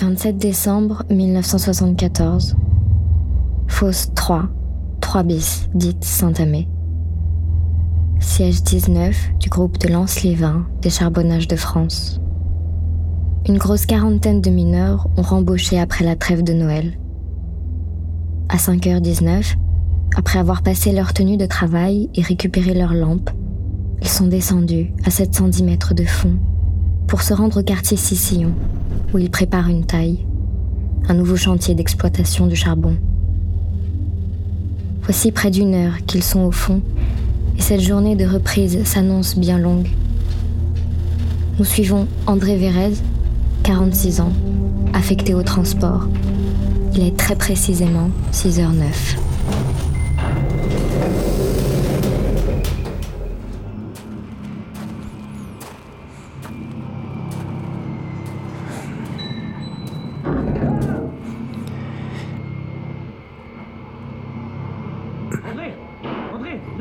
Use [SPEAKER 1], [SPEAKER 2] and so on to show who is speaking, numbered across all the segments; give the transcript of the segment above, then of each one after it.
[SPEAKER 1] 27 décembre 1974. Fosse 3, 3 bis, dite Saint-Amé. Siège 19 du groupe de Lance-les-Vins des Charbonnages de France. Une grosse quarantaine de mineurs ont rembauché après la trêve de Noël. À 5h19, après avoir passé leur tenue de travail et récupéré leurs lampes, ils sont descendus à 710 mètres de fond pour se rendre au quartier Sicillon, où ils préparent une taille, un nouveau chantier d'exploitation du charbon. Voici près d'une heure qu'ils sont au fond, et cette journée de reprise s'annonce bien longue. Nous suivons André Vérez, 46 ans, affecté au transport. Il est très précisément 6h09.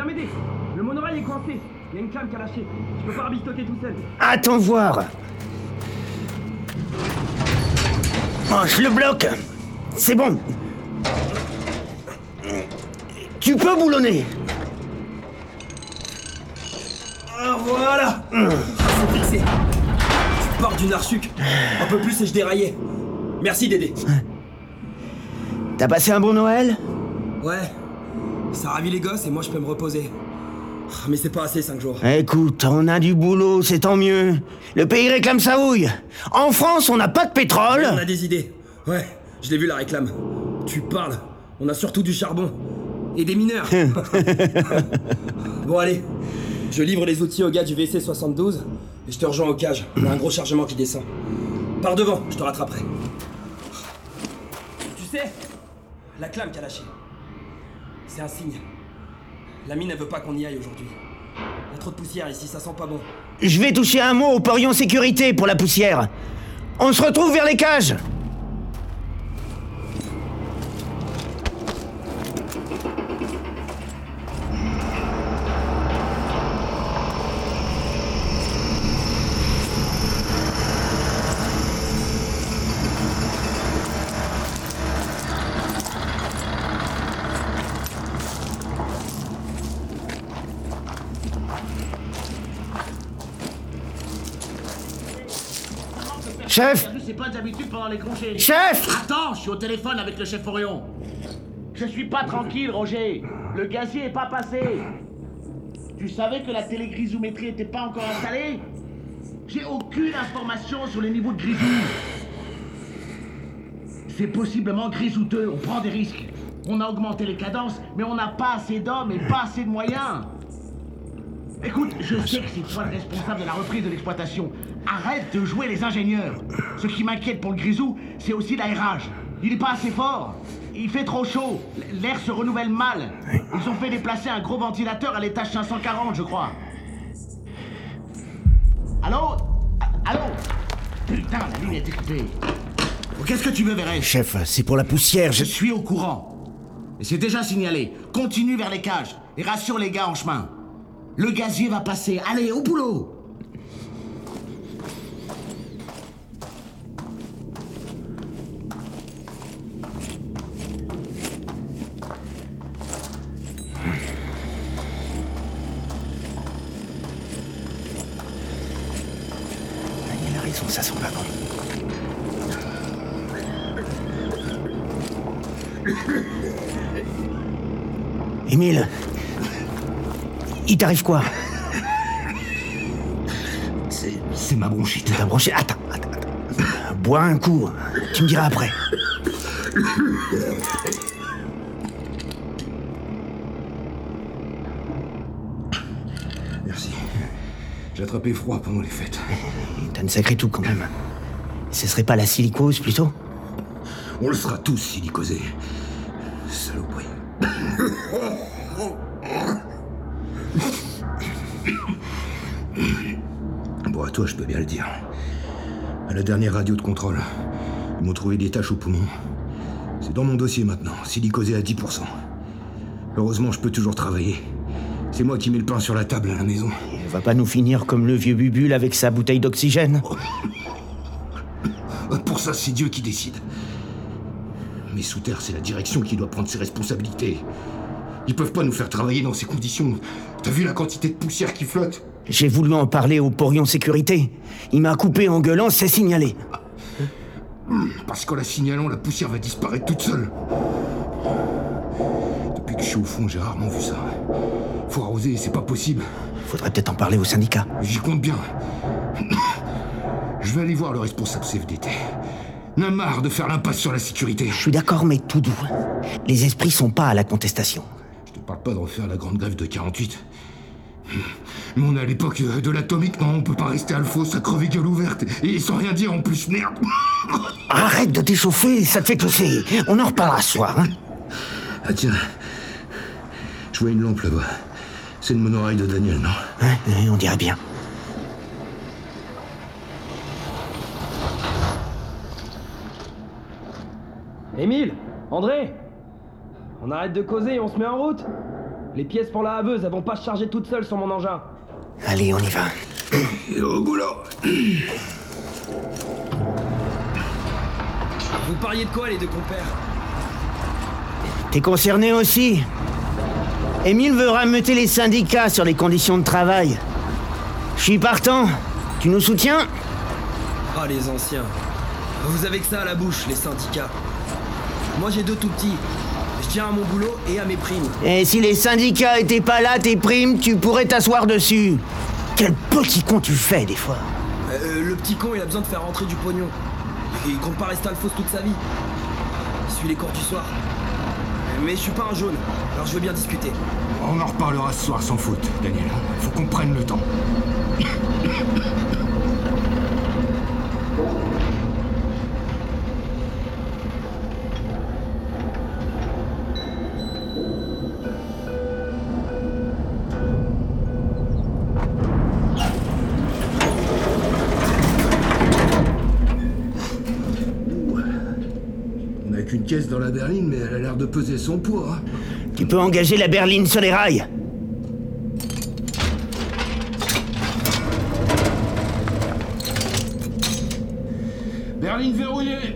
[SPEAKER 2] M'aider. Le monorail est coincé. Il y a une clame qui a lâché. Je peux pas rabistoquer tout seul.
[SPEAKER 3] Attends voir. Oh, je le bloque. C'est bon. Tu peux boulonner.
[SPEAKER 2] Ah voilà. C'est fixé. Tu pars du Narsuc. Un peu plus et je déraillais. Merci Dédé.
[SPEAKER 3] T'as passé un bon Noël?
[SPEAKER 2] Ouais Ça ravit les gosses et moi je peux me reposer. Ah, Mais c'est pas assez 5 jours.
[SPEAKER 3] Écoute, on a du boulot, c'est tant mieux. Le pays réclame sa houille. En France, on n'a pas de pétrole.
[SPEAKER 2] On a des idées. Ouais, je l'ai vu la réclame. Tu parles. On a surtout du charbon. Et des mineurs. bon allez. Je livre les outils au gars du WC 72 et je te rejoins au cage. On a un gros chargement qui descend. Par devant, je te rattraperai. Tu sais, la clame qui a lâché. C'est un signe. La mine, elle veut pas qu'on y aille aujourd'hui. Il y a trop de poussière ici, ça sent pas bon.
[SPEAKER 3] Je vais toucher un mot au porion sécurité pour la poussière. On se retrouve vers les cages. Chef
[SPEAKER 4] C'est pas d'habitude pendant les congés.
[SPEAKER 3] Chef
[SPEAKER 4] Attends, je suis au téléphone avec le chef Orion. Je suis pas tranquille, Roger. Le gazier est pas passé. Tu savais que la télégrisoumétrie était pas encore installée? J'ai aucune information sur les niveaux de grisou. C'est possiblement grisouteux, on prend des risques. On a augmenté les cadences, mais on n'a pas assez d'hommes et pas assez de moyens. Écoute, je sais que c'est toi le responsable de la reprise de l'exploitation. Arrête de jouer les ingénieurs. Ce qui m'inquiète pour le grisou, c'est aussi l'aérage. Il n'est pas assez fort. Il fait trop chaud. L'air se renouvelle mal. Ils ont fait déplacer un gros ventilateur à l'étage 540, je crois. Allô? Allô? Putain, la ligne est coupée. Qu'est-ce que tu veux, Vérez
[SPEAKER 3] Chef, c'est pour la poussière,
[SPEAKER 4] Je
[SPEAKER 3] je...
[SPEAKER 4] suis au courant. Et c'est déjà signalé. Continue vers les cages et rassure les gars en chemin. Le gazier va passer. Allez, au boulot
[SPEAKER 3] ça sent pas bon. Émile Il t'arrive quoi
[SPEAKER 4] C'est ma bronchite.
[SPEAKER 3] T'as branché Attends, attends, attends. Bois un coup, tu me diras après.
[SPEAKER 5] Merci. J'ai attrapé froid pendant les fêtes.
[SPEAKER 3] T'as une sacrée toux quand même. Ce serait pas la silicose plutôt?
[SPEAKER 5] On le sera tous silicosés. Toi, je peux bien le dire. À la dernière radio de contrôle, ils m'ont trouvé des taches au poumon. C'est dans mon dossier maintenant, silicosé à 10%. Heureusement, je peux toujours travailler. C'est moi qui mets le pain sur la table à la maison.
[SPEAKER 3] Il va pas nous finir comme le vieux Bubule avec sa bouteille d'oxygène
[SPEAKER 5] Pour ça, c'est Dieu qui décide. Mais sous terre, c'est la direction qui doit prendre ses responsabilités. Ils peuvent pas nous faire travailler dans ces conditions. T'as vu la quantité de poussière qui flotte?
[SPEAKER 3] J'ai voulu en parler au porion sécurité. Il m'a coupé en gueulant, c'est signalé.
[SPEAKER 5] Parce qu'en la signalant, la poussière va disparaître toute seule. Depuis que je suis au fond, j'ai rarement vu ça. Faut arroser, c'est pas possible.
[SPEAKER 3] Faudrait peut-être en parler au syndicat.
[SPEAKER 5] J'y compte bien. Je vais aller voir le responsable CFDT. N'a marre de faire l'impasse sur la sécurité.
[SPEAKER 3] Je suis d'accord, mais tout doux. Les esprits sont pas à la contestation.
[SPEAKER 5] Je te parle pas de refaire la grande grève de 48. Mais on est à l'époque de l'atomique, non On peut pas rester à le fosse à crever gueule ouverte et sans rien dire en plus, merde
[SPEAKER 3] Arrête de t'échauffer, ça te fait tousser. On en reparlera ce soir. Hein
[SPEAKER 5] Ah tiens, je vois une lampe là-bas. C'est le monorail de Daniel, non?
[SPEAKER 3] Hein, On dirait bien.
[SPEAKER 2] Émile André On arrête de causer et on se met en route Les pièces pour la haveuse, elles vont pas se charger toutes seules sur mon engin.
[SPEAKER 3] Allez, on y va.
[SPEAKER 5] Et au boulot
[SPEAKER 2] Vous pariez de quoi les deux compères?
[SPEAKER 3] T'es concerné aussi? Émile veut rameuter les syndicats sur les conditions de travail. Je suis partant. Tu nous soutiens?
[SPEAKER 2] Ah les anciens. Vous avez que ça à la bouche, les syndicats. Moi j'ai deux tout petits. Je tiens à mon boulot et à mes primes.
[SPEAKER 3] Et si les syndicats étaient pas là, tes primes, tu pourrais t'asseoir dessus. Quel petit con tu fais des fois.
[SPEAKER 2] Euh, le petit con il a besoin de faire rentrer du pognon. Et il compte pas rester à le fosse toute sa vie. Il suit les cours du soir. Mais je suis pas un jaune, alors je veux bien discuter.
[SPEAKER 5] On en reparlera ce soir sans faute, Daniel. Faut qu'on prenne le temps. Caisse dans la berline, mais elle a l'air de peser son poids. hein.
[SPEAKER 3] Tu peux engager la berline sur les rails.
[SPEAKER 5] Berline verrouillée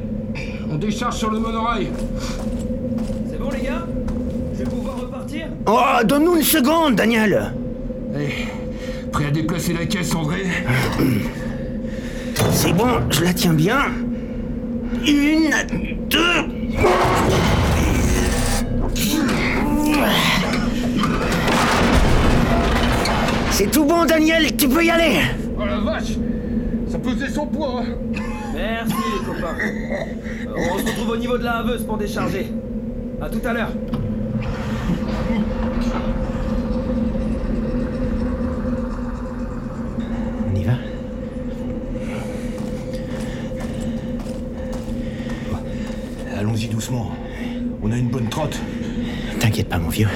[SPEAKER 5] On décharge sur le monorail
[SPEAKER 2] C'est bon les gars? Je vais pouvoir repartir?
[SPEAKER 3] Oh, donne-nous une seconde, Daniel.
[SPEAKER 5] Allez, prêt à déplacer la caisse, André
[SPEAKER 3] C'est bon, je la tiens bien. Une, deux. C'est tout bon, Daniel, tu peux y aller.
[SPEAKER 5] Oh la vache Ça pesait son poids hein.
[SPEAKER 2] Merci les copains. Euh, on se retrouve au niveau de la haveuse pour décharger. À tout à l'heure.
[SPEAKER 3] On y va
[SPEAKER 5] Allons-y doucement. On a une bonne trotte.
[SPEAKER 3] T'inquiète pas, mon vieux.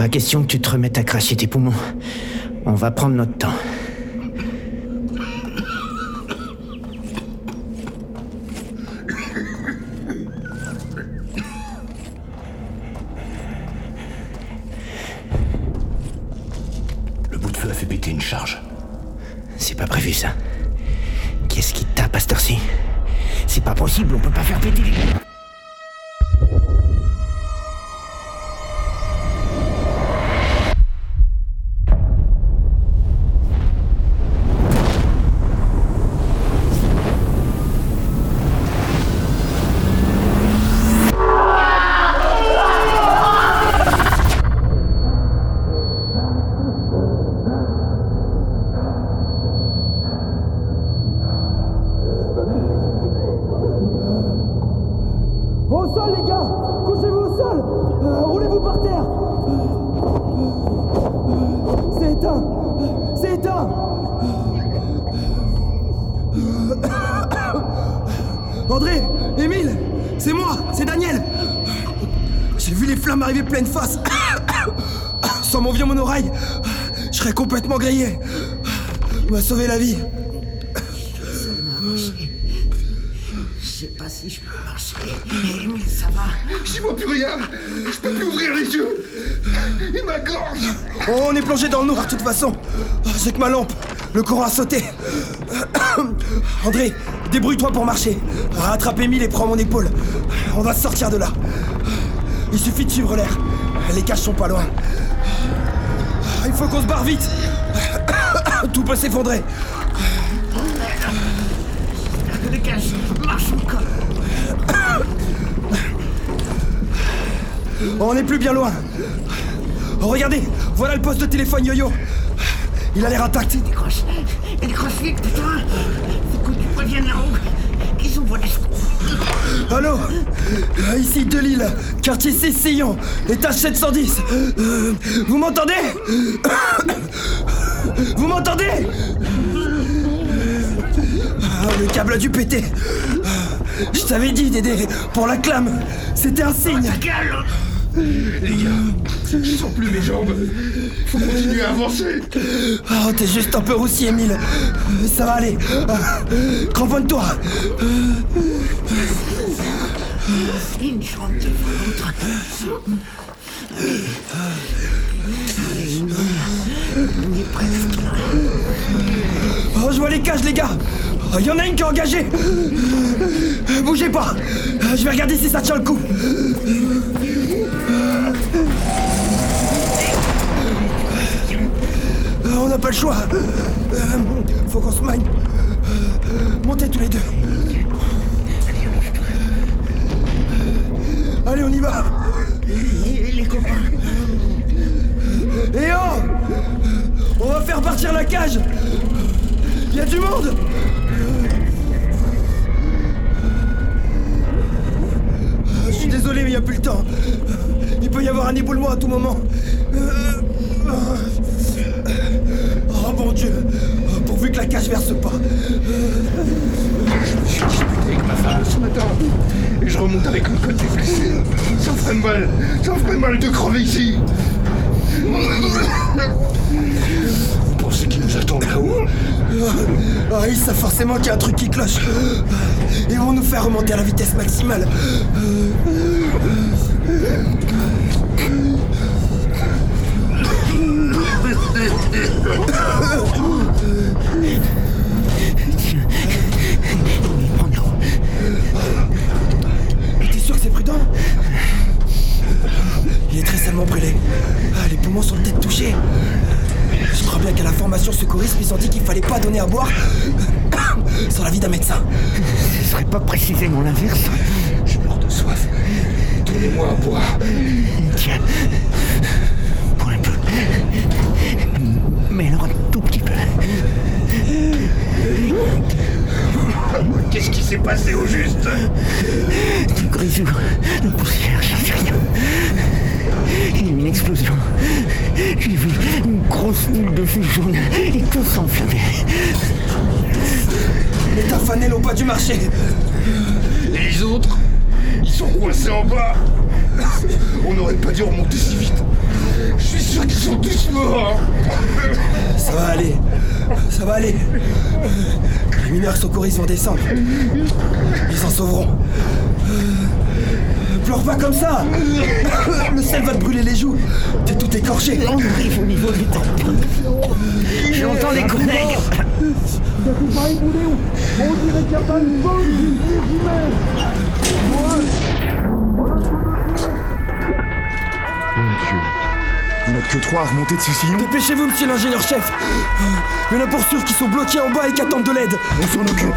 [SPEAKER 3] Pas question que tu te remettes à cracher tes poumons. On va prendre notre temps.
[SPEAKER 5] Le bout de feu a fait péter une charge.
[SPEAKER 3] C'est pas prévu, ça. Qu'est-ce qui tape à cette heure-ci? C'est pas possible, on peut pas faire péter les...
[SPEAKER 6] Flammes arriver pleine face Sans mon vieux monorail, je serais complètement grillé Il m'a sauvé la vie
[SPEAKER 3] Je sais pas si je peux marcher. Mais ça va.
[SPEAKER 5] J'y vois plus rien Je peux plus ouvrir les yeux Et ma gorge
[SPEAKER 6] On est plongé dans le noir de toute façon. J'ai que ma lampe. Le courant a sauté. André, Débrouille-toi pour marcher. Rattrape Emile et prends mon épaule. On va sortir de là. Il suffit de suivre l'air. Les caches sont pas loin. Il faut qu'on se barre vite. Tout peut s'effondrer.
[SPEAKER 4] Les caches marchent encore.
[SPEAKER 6] On n'est plus bien loin. Regardez, voilà le poste de téléphone yo-yo. Il a l'air intact.
[SPEAKER 4] Décroche. Décroche vite, putain. Faut que tu préviennes la roue.
[SPEAKER 6] Allô Euh, Ici de Lille, quartier Cessillon, étage 710. Euh, vous m'entendez Vous m'entendez Ah, Le câble a dû péter. Je t'avais dit, Dédé, pour la clame, c'était un signe.
[SPEAKER 4] Calme.
[SPEAKER 5] Les gars, je sens plus mes jambes. Faut continuer à avancer.
[SPEAKER 6] Oh, t'es juste un peu roussi, Emile. Euh, Ça va aller. Euh, Cramponne-toi.
[SPEAKER 4] Une chambre.
[SPEAKER 6] Oh, je vois les cages, les gars. Il y en a une qui est engagée. Bougez pas. Je vais regarder si ça tient le coup. Euh, On n'a pas le choix. Euh, Faut qu'on se magne. Montez tous les deux. Allez, on y va.
[SPEAKER 4] Les copains.
[SPEAKER 6] Et oh On va faire partir la cage Il y a du monde Je suis désolé, mais il n'y a plus le temps. Il peut y avoir un éboulement à tout moment. Oh mon dieu Pourvu que la cage verse pas.
[SPEAKER 5] Je suis disputé avec ma femme ce matin. Et je remonte avec le côté blessé. Ça ferait mal. Ça me ferait mal de crever ici. Vous pensez qu'ils nous attendent là-haut
[SPEAKER 6] Ah, ils savent forcément qu'il y a un truc qui cloche. Ils vont nous faire remonter à la vitesse maximale. Il est très salement brûlé. Ah, les poumons sont peut-être touchés. Je crois bien qu'à la formation secouriste, ils ont dit qu'il fallait pas donner à boire sans l'avis d'un médecin.
[SPEAKER 3] Ce serait pas précisément l'inverse
[SPEAKER 5] Je meurs de soif. Donnez-moi à boire.
[SPEAKER 3] Tiens. Pour un peu. Mais alors un tout petit peu.
[SPEAKER 5] Qu'est-ce qui s'est passé au juste?
[SPEAKER 3] Du grisou, de poussière, explosion. J'ai vu une grosse boule de feu jaune et tout s'enflammait.
[SPEAKER 6] Les tafanels ont pas dû marcher.
[SPEAKER 5] Et les autres Ils sont coincés en bas. On n'aurait pas dû remonter si vite. Je suis sûr qu'ils sont tous morts.
[SPEAKER 6] Ça va aller. Ça va aller. Les mineurs secouristes vont descendre. Ils en sauveront. Pleure pas comme ça Le sel va te brûler les joues. T'es tout écorché.
[SPEAKER 3] On arrive au niveau du temps. J'entends les collègues.
[SPEAKER 7] On n'a que trois à remonter de ces sillons.
[SPEAKER 6] Dépêchez-vous, monsieur l'ingénieur-chef. Il y en a pour sûr qui sont bloqués en bas et qui attendent de l'aide.
[SPEAKER 7] On s'en occupe.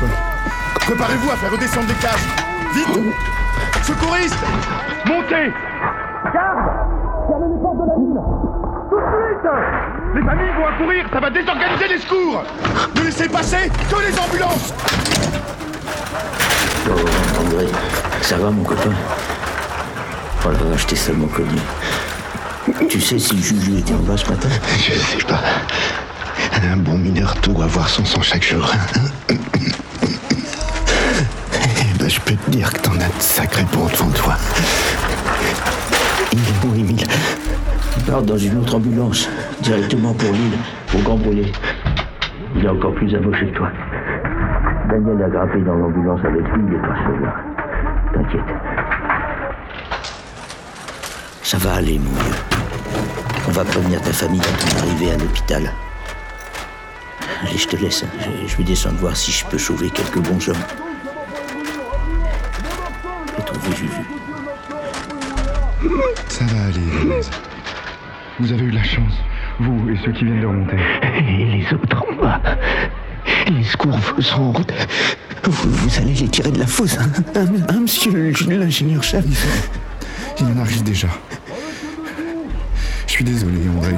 [SPEAKER 7] Préparez-vous à faire redescendre les cages. Vite Secouristes Montez Les familles vont accourir, ça va désorganiser les secours Ne laissez passer que les ambulances
[SPEAKER 8] Oh, André, ça va mon copain Oh là là, je t'ai seulement connu. Tu sais si Juju était en bas ce matin
[SPEAKER 5] Je sais pas. Un bon mineur doit avoir son sang chaque jour. Ben, je peux te dire que t'en as de sacrés bons devant toi.
[SPEAKER 8] Il est où, Émile Il part dans une autre ambulance, directement pour l'île, au Grand Brûlé. Il est encore plus amoché que toi. Daniel a grimpé dans l'ambulance avec lui, il est pas seul là. T'inquiète. Ça va aller, mon vieux. On va prévenir ta famille à ton arrivée à l'hôpital. Allez, je te laisse. Je, je vais descendre voir si je peux sauver quelques bons hommes. Juju.
[SPEAKER 7] Ça va aller, Louise. Vous avez eu de la chance, vous et ceux qui viennent de remonter.
[SPEAKER 8] Et les autres en bas. Les secours sont en route. Vous, vous allez les tirer de la fosse, hein, hein, hein, monsieur l'ingénieur-chef.
[SPEAKER 7] Il en arrive déjà. Je suis désolé, André.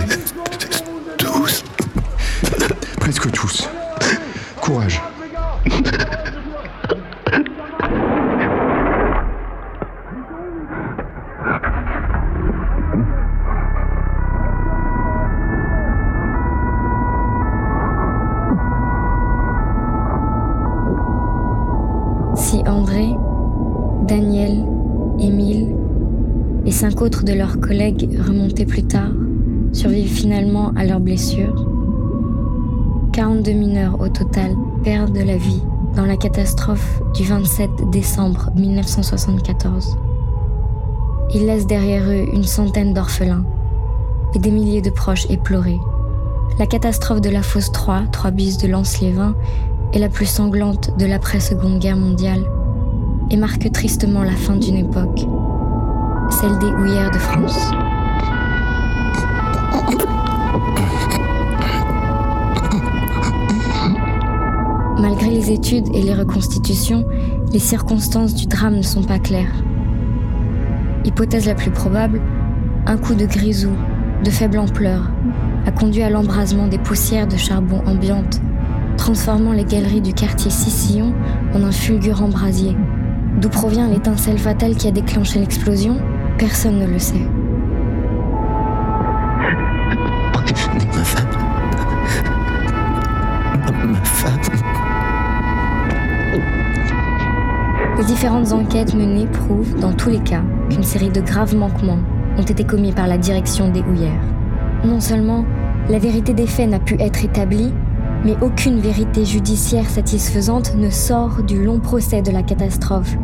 [SPEAKER 8] Tous.
[SPEAKER 7] Presque tous. Courage.
[SPEAKER 1] De leurs collègues remontés plus tard survivent finalement à leurs blessures, 42 mineurs au total perdent la vie dans la catastrophe du 27 décembre 1974. Ils laissent derrière eux une centaine d'orphelins et des milliers de proches éplorés. La catastrophe de la fosse 3, 3 bis de Lens-les-Vins, est la plus sanglante de l'après-seconde guerre mondiale et marque tristement la fin d'une époque, celle des houillères de France. Malgré les études et les reconstitutions, les circonstances du drame ne sont pas claires. Hypothèse la plus probable, un coup de grisou, de faible ampleur, a conduit à l'embrasement des poussières de charbon ambiantes, transformant les galeries du quartier Sicillon en un fulgurant brasier. D'où provient l'étincelle fatale qui a déclenché l'explosion? Personne ne le sait.
[SPEAKER 8] Prévenez ma femme. Ma femme.
[SPEAKER 1] Les différentes enquêtes menées prouvent, dans tous les cas, qu'une série de graves manquements ont été commis par la direction des houillères. Non seulement la vérité des faits n'a pu être établie, mais aucune vérité judiciaire satisfaisante ne sort du long procès de la catastrophe,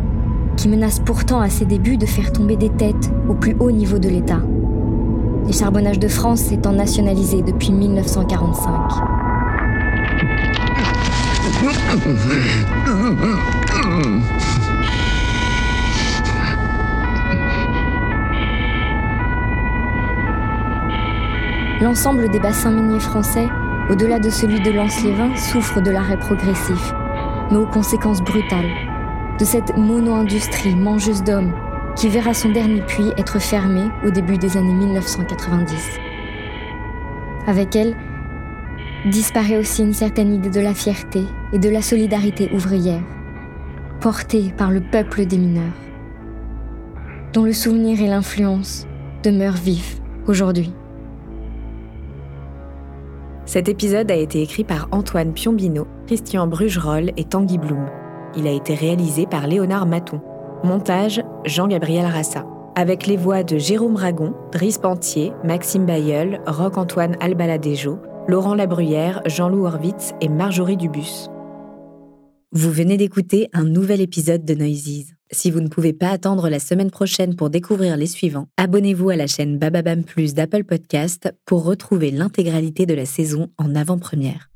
[SPEAKER 1] qui menace pourtant à ses débuts de faire tomber des têtes au plus haut niveau de l'État. Les charbonnages de France étant nationalisés depuis 1945. L'ensemble des bassins miniers français, au-delà de celui de Lens-les-Vins, souffre de l'arrêt progressif, mais aux conséquences brutales, de cette mono-industrie mangeuse d'hommes qui verra son dernier puits être fermé au début des années 1990. Avec elle, disparaît aussi une certaine idée de la fierté et de la solidarité ouvrière, portée par le peuple des mineurs, dont le souvenir et l'influence demeurent vifs aujourd'hui.
[SPEAKER 9] Cet épisode a été écrit par Antoine Piombino, Christian Brugerolles et Tanguy Blum. Il a été réalisé par Léonard Maton. Montage Jean-Gabriel Rassa. Avec les voix de Jérôme Ragon, Driss Pantier, Maxime Bayeul, Roc-Antoine Albaladejo, Laurent Labruyère, Jean-Loup Horvitz et Marjorie Dubus. Vous venez d'écouter un nouvel épisode de Noises. Si vous ne pouvez pas attendre la semaine prochaine pour découvrir les suivants, abonnez-vous à la chaîne Bababam Plus d'Apple Podcast pour retrouver l'intégralité de la saison en avant-première.